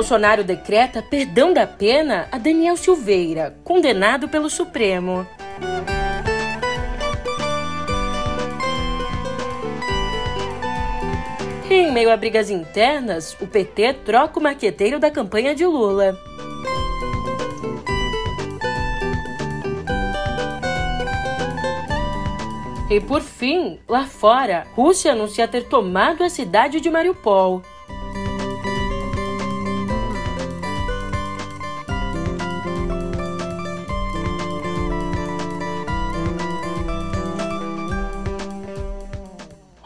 Bolsonaro decreta perdão da pena a Daniel Silveira, condenado pelo Supremo. Em meio a brigas internas, o PT troca o maqueteiro da campanha de Lula. E por fim, lá fora, Rússia anuncia ter tomado a cidade de Mariupol.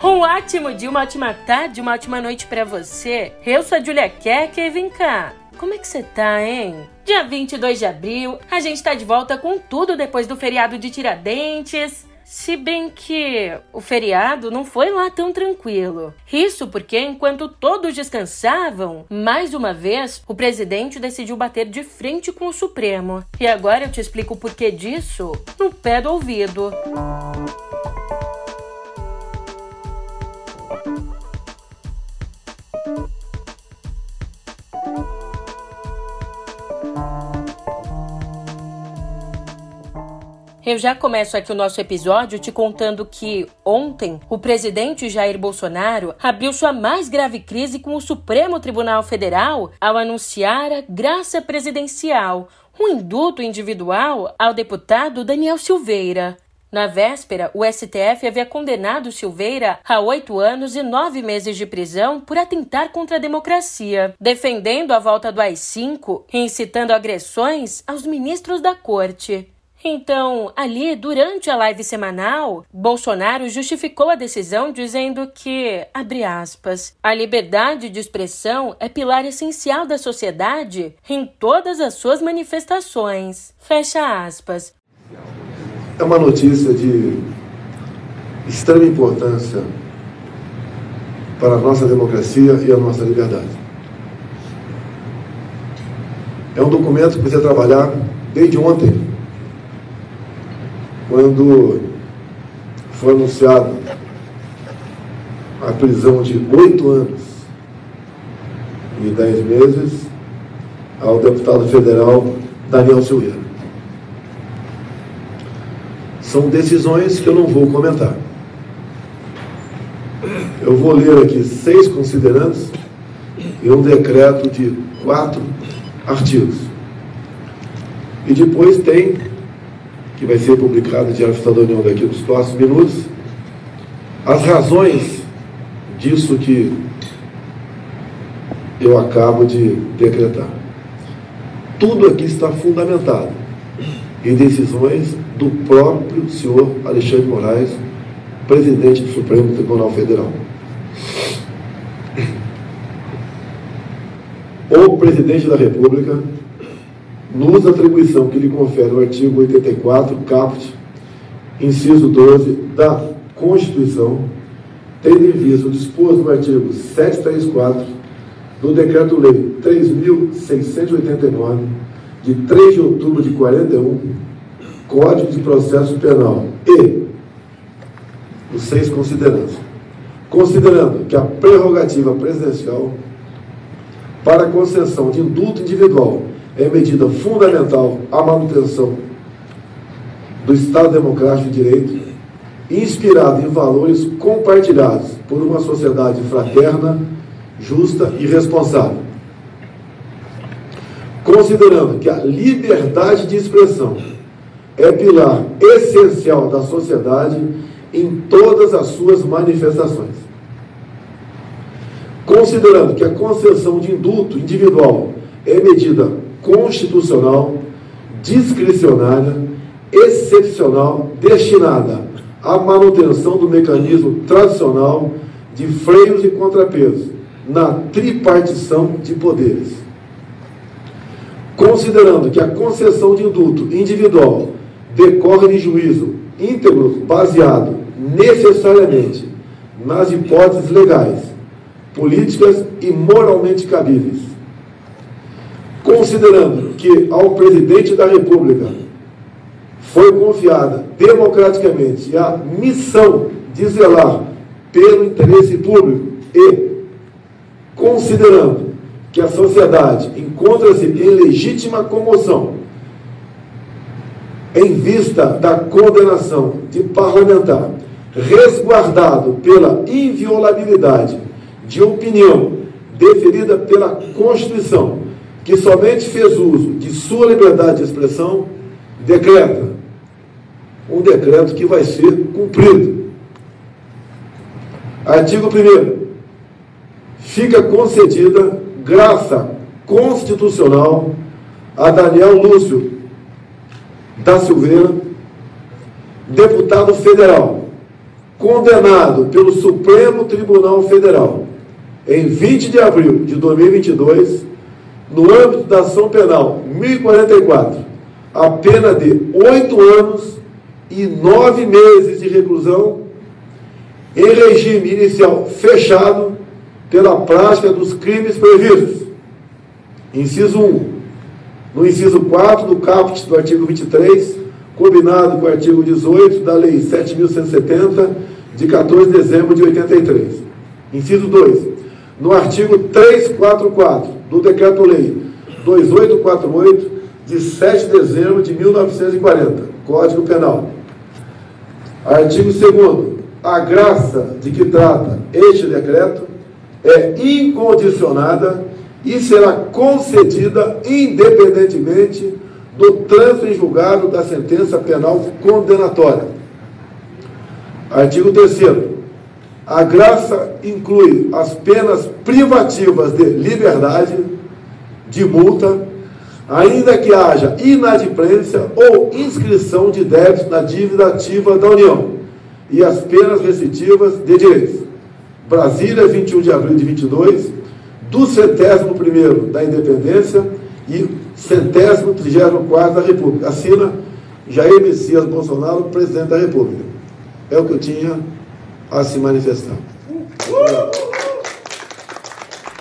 Um ótimo dia, uma ótima tarde, uma ótima noite para você. Eu sou a Julia Keck e vem cá. Como é que você tá, hein? Dia 22 de abril, a gente tá de volta com tudo depois do feriado de Tiradentes. Se bem que o feriado não foi lá tão tranquilo. Isso porque, enquanto todos descansavam, mais uma vez o presidente decidiu bater de frente com o Supremo. E agora eu te explico o porquê disso no pé do ouvido. Eu já começo aqui o nosso episódio te contando que ontem o presidente Jair Bolsonaro abriu sua mais grave crise com o Supremo Tribunal Federal ao anunciar a graça presidencial, um induto individual ao deputado Daniel Silveira. Na véspera, o STF havia condenado Silveira a oito anos e nove meses de prisão por atentar contra a democracia, defendendo a volta do AI-5 e incitando agressões aos ministros da corte. Então, ali, durante a live semanal, Bolsonaro justificou a decisão dizendo que, abre aspas, a liberdade de expressão é pilar essencial da sociedade em todas as suas manifestações. Fecha aspas. É uma notícia de extrema importância para a nossa democracia e a nossa liberdade. É um documento que precisa trabalhar desde ontem quando foi anunciado a prisão de oito anos e dez meses ao deputado federal Daniel Silveira. São decisões que eu não vou comentar. Eu vou ler aqui seis considerantes e um decreto de quatro artigos. E depois tem que vai ser publicado no Diário Oficial da União daqui nos próximos minutos, as razões disso que eu acabo de decretar. Tudo aqui está fundamentado em decisões do próprio senhor Alexandre Moraes, presidente do Supremo Tribunal Federal. O presidente da República no uso da atribuição que lhe confere o artigo 84, caput, inciso 12 da Constituição, tendo em vista o disposto no artigo 734 do Decreto-Lei 3.689, de 3 de outubro de 41, Código de Processo Penal e os seis considerandos. Considerando que a prerrogativa presidencial para concessão de indulto individual é medida fundamental à manutenção do Estado Democrático de Direito, inspirado em valores compartilhados por uma sociedade fraterna, justa e responsável. Considerando que a liberdade de expressão é pilar essencial da sociedade em todas as suas manifestações. Considerando que a concessão de indulto individual é medida constitucional, discricionária, excepcional, destinada à manutenção do mecanismo tradicional de freios e contrapesos na tripartição de poderes. Considerando que a concessão de indulto individual decorre de juízo íntegro baseado necessariamente nas hipóteses legais, políticas e moralmente cabíveis considerando que ao presidente da República foi confiada democraticamente a missão de zelar pelo interesse público e considerando que a sociedade encontra-se em legítima comoção em vista da condenação de parlamentar resguardado pela inviolabilidade de opinião deferida pela Constituição, que somente fez uso de sua liberdade de expressão, decreta um decreto que vai ser cumprido. Artigo 1 Fica concedida graça constitucional a Daniel Lúcio da Silveira, deputado federal, condenado pelo Supremo Tribunal Federal em 20 de abril de 2022, no âmbito da ação penal 1044, a pena de oito anos e nove meses de reclusão em regime inicial fechado pela prática dos crimes previstos. Inciso 1. No inciso 4 do caput do artigo 23, combinado com o artigo 18 da Lei 7.170, de 14 de dezembro de 83. Inciso 2. No artigo 344 do Decreto-Lei 2848, de 7 de dezembro de 1940, Código Penal. Artigo 2. A graça de que trata este decreto é incondicionada e será concedida independentemente do trânsito em julgado da sentença penal condenatória. Artigo 3 a graça inclui as penas privativas de liberdade, de multa, ainda que haja inadimplência ou inscrição de débitos na dívida ativa da União, e as penas restritivas de direitos. Brasília, 21 de abril de 22, do centésimo primeiro da independência e centésimo trigésimo quarto da República. Assina Jair Messias Bolsonaro, presidente da República. É o que eu tinha a se manifestar.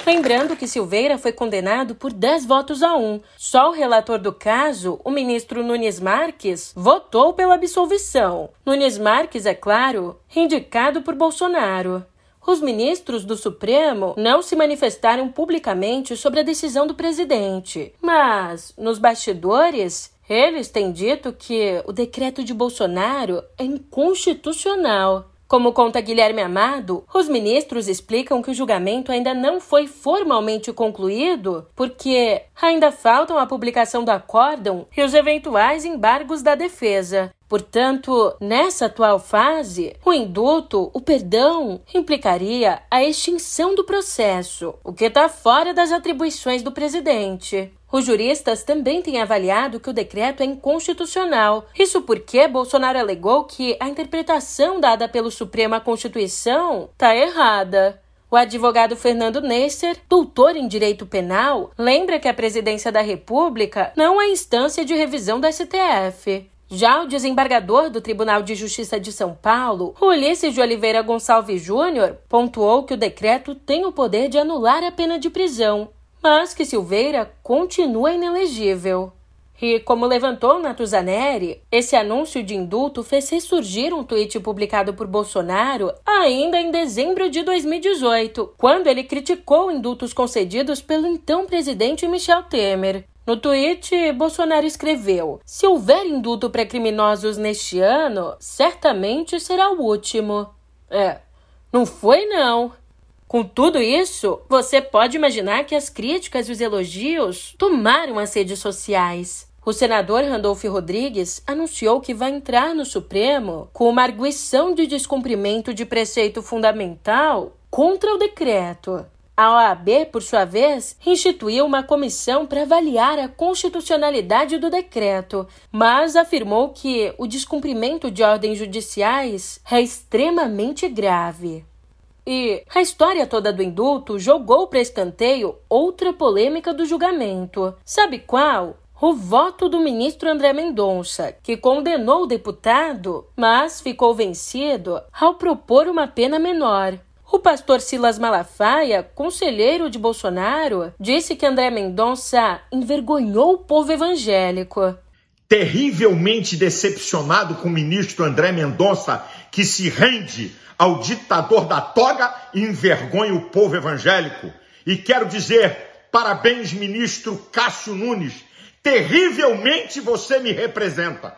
Lembrando que Silveira foi condenado por 10 votos a 1. Só o relator do caso, o ministro Nunes Marques, votou pela absolvição. Nunes Marques, é claro, indicado por Bolsonaro. Os ministros do Supremo não se manifestaram publicamente sobre a decisão do presidente, mas, nos bastidores, eles têm dito que o decreto de Bolsonaro é inconstitucional. Como conta Guilherme Amado, os ministros explicam que o julgamento ainda não foi formalmente concluído porque ainda faltam a publicação do acórdão e os eventuais embargos da defesa. Portanto, nessa atual fase, o indulto, o perdão, implicaria a extinção do processo, o que está fora das atribuições do presidente. Os juristas também têm avaliado que o decreto é inconstitucional. Isso porque Bolsonaro alegou que a interpretação dada pelo Supremo à Constituição está errada. O advogado Fernando Nesser, doutor em direito penal, lembra que a presidência da República não é instância de revisão da STF. Já o desembargador do Tribunal de Justiça de São Paulo, Ulisses de Oliveira Gonçalves Júnior, pontuou que o decreto tem o poder de anular a pena de prisão, mas que Silveira continua inelegível. E, como levantou Natuzaneri, esse anúncio de indulto fez ressurgir um tweet publicado por Bolsonaro ainda em dezembro de 2018, quando ele criticou indultos concedidos pelo então presidente Michel Temer. No tweet, Bolsonaro escreveu: Se houver indulto para criminosos neste ano, certamente será o último. É, não foi não. Com tudo isso, você pode imaginar que as críticas e os elogios tomaram as redes sociais. O senador Randolph Rodrigues anunciou que vai entrar no Supremo com uma arguição de descumprimento de preceito fundamental contra o decreto. A OAB, por sua vez, instituiu uma comissão para avaliar a constitucionalidade do decreto, mas afirmou que o descumprimento de ordens judiciais é extremamente grave. E a história toda do indulto jogou para escanteio outra polêmica do julgamento. Sabe qual? O voto do ministro André Mendonça, que condenou o deputado, mas ficou vencido ao propor uma pena menor. O pastor Silas Malafaia, conselheiro de Bolsonaro, disse que André Mendonça envergonhou o povo evangélico. Terrivelmente decepcionado com o ministro André Mendonça, que se rende ao ditador da toga e envergonha o povo evangélico. E quero dizer Parabéns, ministro Cássio Nunes. Terrivelmente você me representa.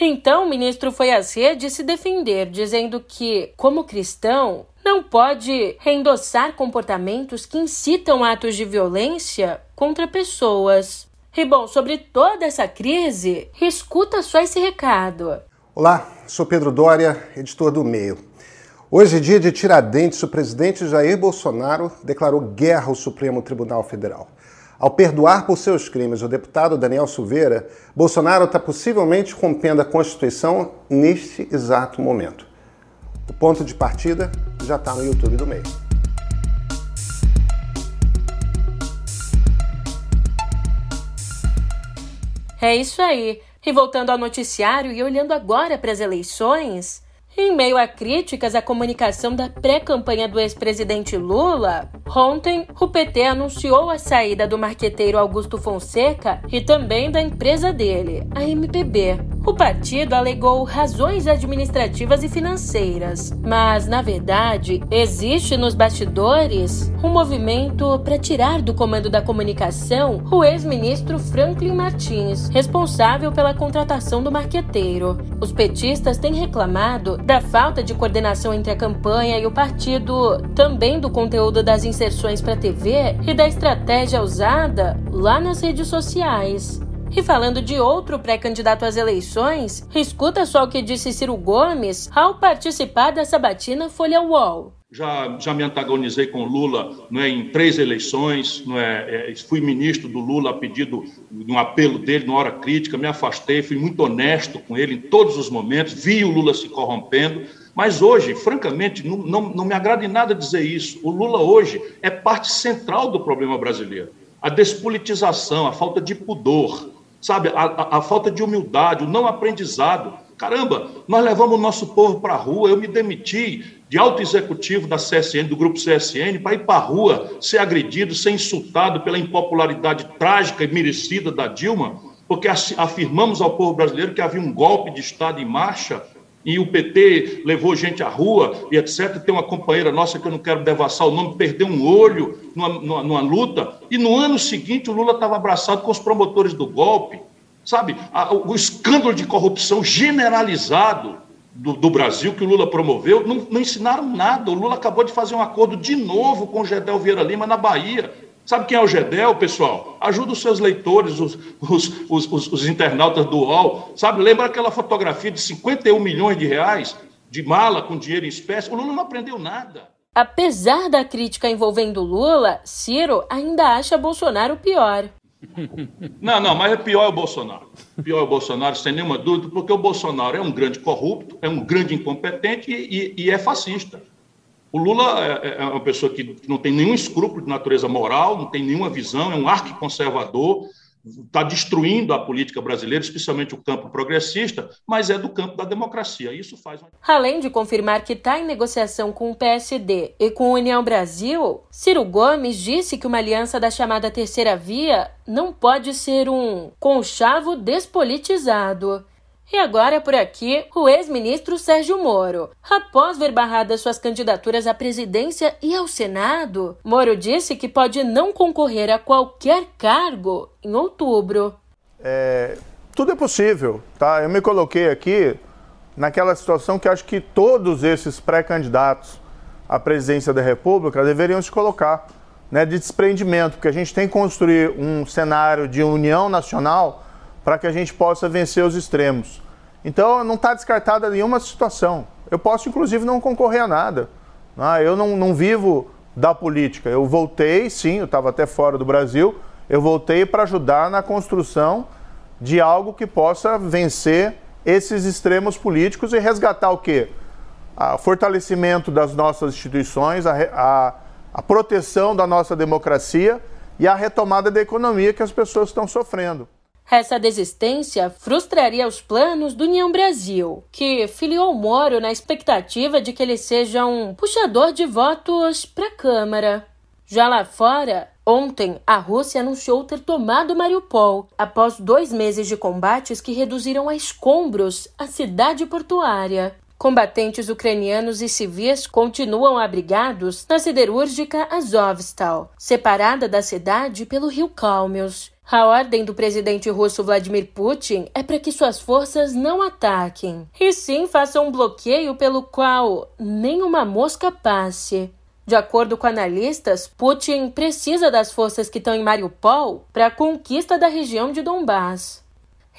Então o ministro foi às redes se defender, dizendo que, como cristão, não pode reendossar comportamentos que incitam atos de violência contra pessoas. E bom, sobre toda essa crise, escuta só esse recado. Olá, sou Pedro Dória, editor do Meio. Hoje é dia de Tiradentes, o presidente Jair Bolsonaro declarou guerra ao Supremo Tribunal Federal. Ao perdoar por seus crimes o deputado Daniel Silveira, Bolsonaro está possivelmente rompendo a Constituição neste exato momento. O ponto de partida já está no YouTube do Meio. É isso aí. E voltando ao noticiário e olhando agora para as eleições, em meio a críticas à comunicação da pré-campanha do ex-presidente Lula, ontem o PT anunciou a saída do marqueteiro Augusto Fonseca e também da empresa dele, a MPB. O partido alegou razões administrativas e financeiras, mas, na verdade, existe nos bastidores um movimento para tirar do comando da comunicação o ex-ministro Franklin Martins, responsável pela contratação do marqueteiro. Os petistas têm reclamado da falta de coordenação entre a campanha e o partido, também do conteúdo das inserções para TV e da estratégia usada lá nas redes sociais. E falando de outro pré-candidato às eleições, escuta só o que disse Ciro Gomes ao participar da sabatina Folha UOL. Já, já me antagonizei com Lula não é, em três eleições, não é, é, fui ministro do Lula a pedido de um apelo dele, numa hora crítica, me afastei, fui muito honesto com ele em todos os momentos, vi o Lula se corrompendo, mas hoje, francamente, não, não, não me agrada em nada dizer isso. O Lula hoje é parte central do problema brasileiro. A despolitização, a falta de pudor, sabe, a, a, falta de humildade, o não aprendizado. Caramba, nós levamos o nosso povo para a rua. Eu me demiti de alto executivo da CSN, do grupo CSN, para ir para a rua, ser agredido, ser insultado pela impopularidade trágica e merecida da Dilma, porque afirmamos ao povo brasileiro que havia um golpe de Estado em marcha e o PT levou gente à rua e etc. Tem uma companheira nossa que eu não quero devassar o nome, perdeu um olho numa, numa, numa luta, e no ano seguinte o Lula estava abraçado com os promotores do golpe. Sabe, o escândalo de corrupção generalizado do, do, Brasil que o Lula promoveu, não, não, ensinaram nada. O Lula acabou de fazer um acordo de novo com o Gedel Vieira Lima na Bahia. Sabe quem é o Gedel, pessoal? Ajuda os seus leitores, os, os, os, os internautas do UOL. Sabe, lembra aquela fotografia de 51 milhões de reais de mala com dinheiro em espécie? O Lula não aprendeu nada. Apesar da crítica envolvendo Lula, Ciro ainda acha Bolsonaro pior. Não, não, mas é pior é o Bolsonaro. Pior é o Bolsonaro, sem nenhuma dúvida, porque o Bolsonaro é um grande corrupto, é um grande incompetente e, e, e é fascista. O Lula é, é, é, uma pessoa que não tem nenhum escrúpulo de natureza moral, não tem nenhuma visão, é um arquiconservador, está destruindo a política brasileira, especialmente o campo progressista, mas é do campo da democracia. Isso faz. Além de confirmar que está em negociação com o PSD e com a União Brasil, Ciro Gomes disse que uma aliança da chamada Terceira Via não pode ser um conchavo despolitizado. E agora por aqui, o ex-ministro Sérgio Moro. Após ver barradas suas candidaturas à presidência e ao Senado, Moro disse que pode não concorrer a qualquer cargo em outubro. É, tudo é possível, tá? Eu me coloquei aqui naquela situação que acho que todos esses pré-candidatos à presidência da República deveriam se colocar, né, de desprendimento, porque a gente tem que construir um cenário de união nacional para que a gente possa vencer os extremos. Então não está descartada nenhuma situação. Eu posso, inclusive, não concorrer a nada. Né? Eu não, não vivo da política. Eu voltei, sim, eu estava até fora do Brasil, eu voltei para ajudar na construção de algo que possa vencer esses extremos políticos e resgatar o quê? O fortalecimento das nossas instituições, a, a, a proteção da nossa democracia e a retomada da economia que as pessoas estão sofrendo. Essa desistência frustraria os planos do União Brasil, que filiou Moro na expectativa de que ele seja um puxador de votos para a Câmara. Já lá fora, ontem a Rússia anunciou ter tomado Mariupol após dois meses de combates que reduziram a escombros a cidade portuária. Combatentes ucranianos e civis continuam abrigados na siderúrgica Azovstal, separada da cidade pelo rio Kalmius. A ordem do presidente russo Vladimir Putin é para que suas forças não ataquem, e sim façam um bloqueio pelo qual nenhuma mosca passe. De acordo com analistas, Putin precisa das forças que estão em Mariupol para a conquista da região de Donbass.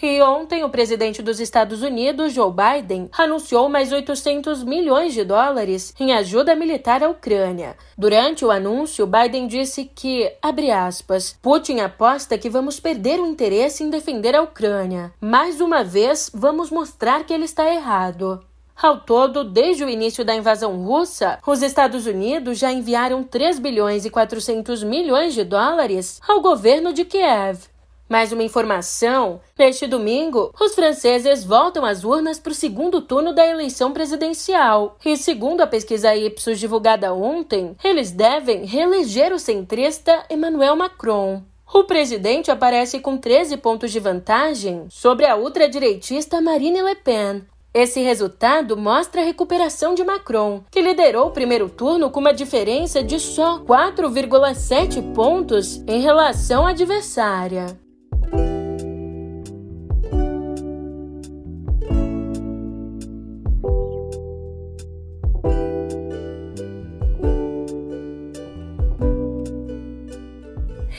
E ontem, o presidente dos Estados Unidos, Joe Biden, anunciou mais 800 milhões de dólares em ajuda militar à Ucrânia. Durante o anúncio, Biden disse que, abre aspas, Putin aposta que vamos perder o interesse em defender a Ucrânia. Mais uma vez, vamos mostrar que ele está errado. Ao todo, desde o início da invasão russa, os Estados Unidos já enviaram 3 bilhões e 400 milhões de dólares ao governo de Kiev. Mais uma informação: neste domingo, os franceses voltam às urnas para o segundo turno da eleição presidencial. E segundo a pesquisa Ipsos divulgada ontem, eles devem reeleger o centrista Emmanuel Macron. O presidente aparece com 13 pontos de vantagem sobre a ultradireitista Marine Le Pen. Esse resultado mostra a recuperação de Macron, que liderou o primeiro turno com uma diferença de só 4,7 pontos em relação à adversária.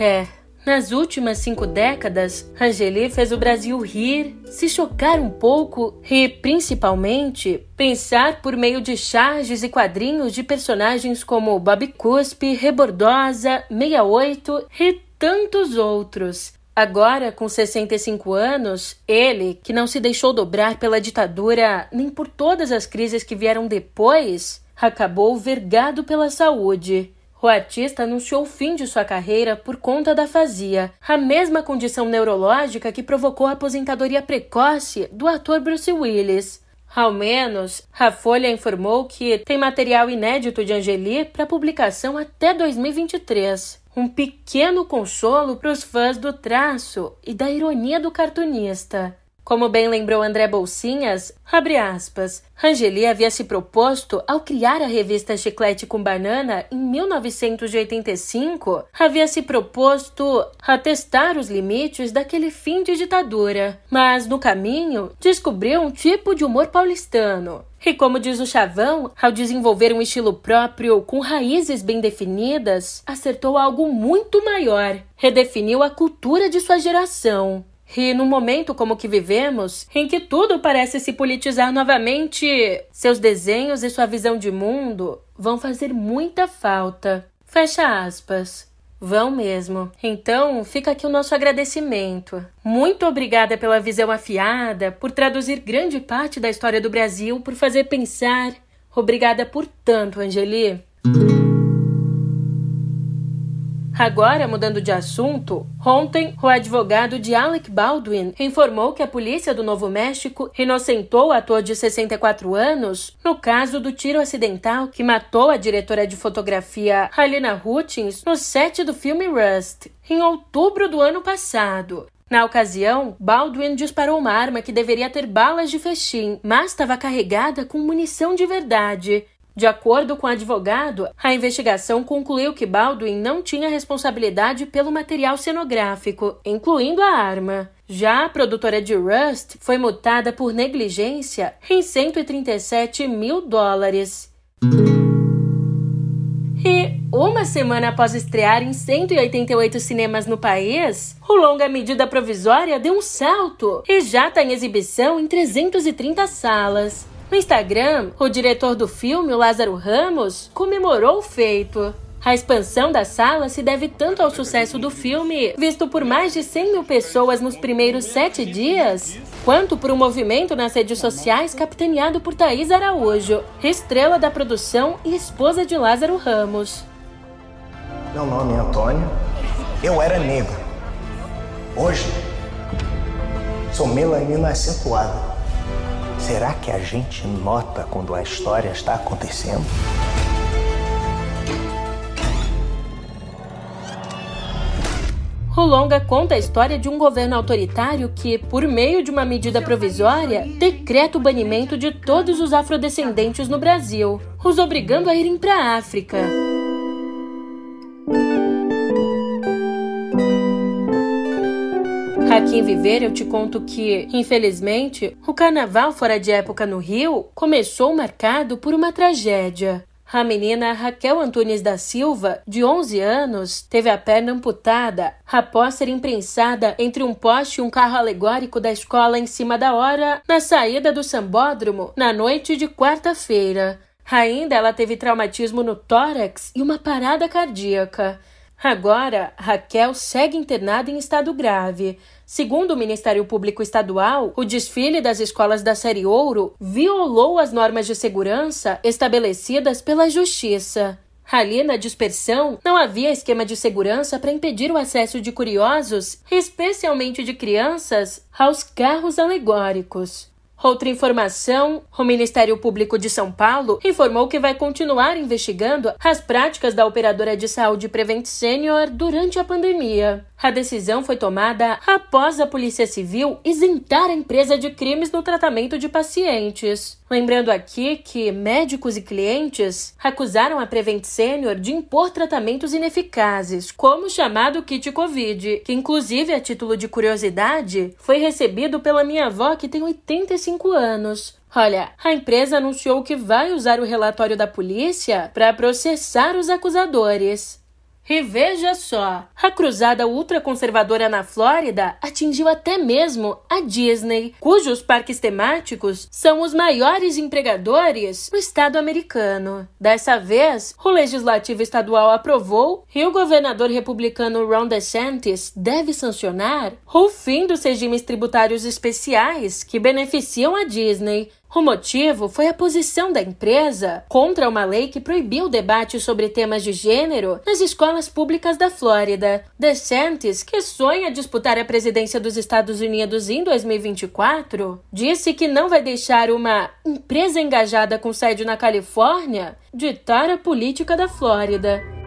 É, nas últimas cinco décadas, Angeli fez o Brasil rir, se chocar um pouco e, principalmente, pensar por meio de charges e quadrinhos de personagens como Bob Cuspe, Rebordosa, 68 e tantos outros. Agora, com 65 anos, ele, que não se deixou dobrar pela ditadura nem por todas as crises que vieram depois, acabou vergado pela saúde. O artista anunciou o fim de sua carreira por conta da afasia, a mesma condição neurológica que provocou a aposentadoria precoce do ator Bruce Willis. Ao menos, a Folha informou que tem material inédito de Angeli para publicação até 2023. Um pequeno consolo para os fãs do traço e da ironia do cartunista. Como bem lembrou André Bolsinhas, abre aspas, Angeli havia se proposto, ao criar a revista Chiclete com Banana em 1985, havia se proposto a testar os limites daquele fim de ditadura, mas no caminho descobriu um tipo de humor paulistano. E como diz o Chavão, ao desenvolver um estilo próprio com raízes bem definidas, acertou algo muito maior, redefiniu a cultura de sua geração. E num momento como que vivemos, em que tudo parece se politizar novamente, seus desenhos e sua visão de mundo vão fazer muita falta. Fecha aspas. Vão mesmo. Então, fica aqui o nosso agradecimento. Muito obrigada pela visão afiada, por traduzir grande parte da história do Brasil, por fazer pensar. Obrigada por tanto, Angeli. Agora, mudando de assunto, ontem o advogado de Alec Baldwin informou que a polícia do Novo México inocentou o ator de 64 anos no caso do tiro acidental que matou a diretora de fotografia Halina Hutchins no set do filme Rust, em outubro do ano passado. Na ocasião, Baldwin disparou uma arma que deveria ter balas de festim, mas estava carregada com munição de verdade. De acordo com o advogado, a investigação concluiu que Baldwin não tinha responsabilidade pelo material cenográfico, incluindo a arma. Já a produtora de Rust foi multada por negligência em 137 mil dólares. E uma semana após estrear em 188 cinemas no país, o longa medida provisória deu um salto e já está em exibição em 330 salas. No Instagram, o diretor do filme, Lázaro Ramos, comemorou o feito. A expansão da sala se deve tanto ao sucesso do filme, visto por mais de 100 mil pessoas nos primeiros sete dias, quanto por um movimento nas redes sociais capitaneado por Thaís Araújo, estrela da produção e esposa de Lázaro Ramos. Meu nome é Antônio, eu era negro. Hoje, sou melanina acentuada. Será que a gente nota quando a história está acontecendo? O longa conta a história de um governo autoritário que, por meio de uma medida provisória, decreta o banimento de todos os afrodescendentes no Brasil, os obrigando a irem para a África. Aqui em Viver eu te conto que, infelizmente, o carnaval fora de época no Rio começou marcado por uma tragédia. A menina Raquel Antunes da Silva, de 11 anos, teve a perna amputada após ser imprensada entre um poste e um carro alegórico da escola em cima da hora na saída do sambódromo na noite de quarta-feira. Ainda ela teve traumatismo no tórax e uma parada cardíaca. Agora, Raquel segue internada em estado grave. Segundo o Ministério Público Estadual, o desfile das escolas da série Ouro violou as normas de segurança estabelecidas pela Justiça. Ali na dispersão, não havia esquema de segurança para impedir o acesso de curiosos, especialmente de crianças, aos carros alegóricos. Outra informação: o Ministério Público de São Paulo informou que vai continuar investigando as práticas da operadora de saúde Prevent Senior durante a pandemia. A decisão foi tomada após a Polícia Civil isentar a empresa de crimes no tratamento de pacientes. Lembrando aqui que médicos e clientes acusaram a Prevent Senior de impor tratamentos ineficazes, como o chamado kit Covid, que inclusive a título de curiosidade foi recebido pela minha avó que tem 85 anos. Olha, a empresa anunciou que vai usar o relatório da polícia para processar os acusadores. E veja só, a cruzada ultraconservadora na Flórida atingiu até mesmo a Disney, cujos parques temáticos são os maiores empregadores no estado americano. Dessa vez, o legislativo estadual aprovou e o governador republicano Ron DeSantis deve sancionar o fim dos regimes tributários especiais que beneficiam a Disney, o motivo foi a posição da empresa contra uma lei que proibiu o debate sobre temas de gênero nas escolas públicas da Flórida. DeSantis, que sonha disputar a presidência dos Estados Unidos em 2024, disse que não vai deixar uma empresa engajada com sede na Califórnia ditar a política da Flórida.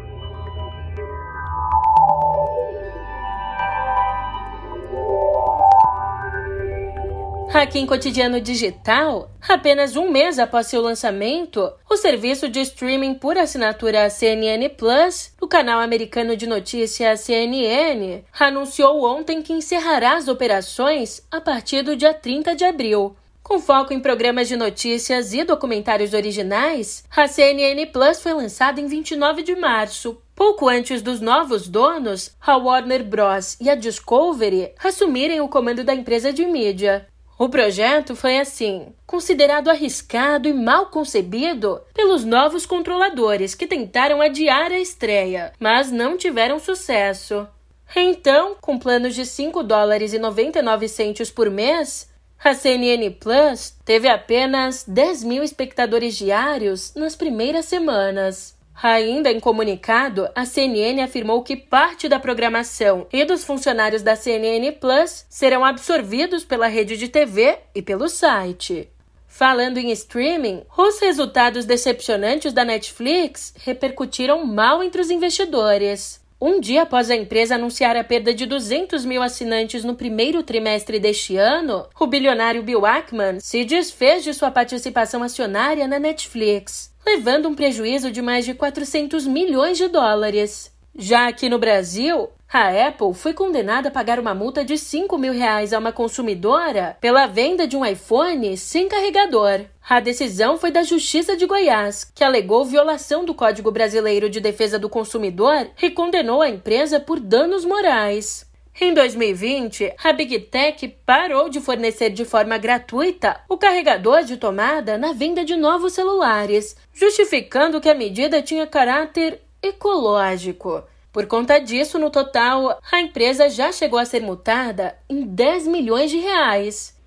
Aqui em Cotidiano Digital, apenas um mês após seu lançamento, o serviço de streaming por assinatura CNN Plus, do canal americano de notícias CNN, anunciou ontem que encerrará as operações a partir do dia 30 de abril. Com foco em programas de notícias e documentários originais, a CNN Plus foi lançada em 29 de março, pouco antes dos novos donos, a Warner Bros. e a Discovery, assumirem o comando da empresa de mídia. O projeto foi assim, considerado arriscado e mal concebido pelos novos controladores que tentaram adiar a estreia, mas não tiveram sucesso. Então, com planos de 5 dólares e 99 centos por mês, a CNN Plus teve apenas 10 mil espectadores diários nas primeiras semanas. Ainda em comunicado, a CNN afirmou que parte da programação e dos funcionários da CNN Plus serão absorvidos pela rede de TV e pelo site. Falando em streaming, os resultados decepcionantes da Netflix repercutiram mal entre os investidores. Um dia após a empresa anunciar a perda de 200 mil assinantes no primeiro trimestre deste ano, o bilionário Bill Ackman se desfez de sua participação acionária na Netflix levando um prejuízo de mais de 400 milhões de dólares. Já aqui no Brasil, a Apple foi condenada a pagar uma multa de 5 mil reais a uma consumidora pela venda de um iPhone sem carregador. A decisão foi da Justiça de Goiás, que alegou violação do Código Brasileiro de Defesa do Consumidor e condenou a empresa por danos morais. Em 2020, a Big Tech parou de fornecer de forma gratuita o carregador de tomada na venda de novos celulares, justificando que a medida tinha caráter ecológico. Por conta disso, no total, a empresa já chegou a ser multada em 10 milhões de reais.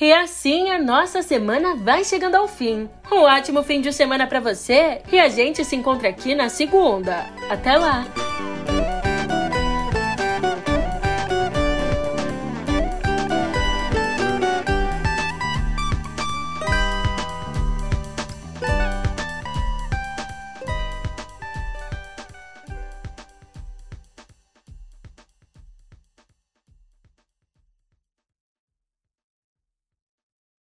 E assim a nossa semana vai chegando ao fim. Um ótimo fim de semana para você e a gente se encontra aqui na segunda. Até lá!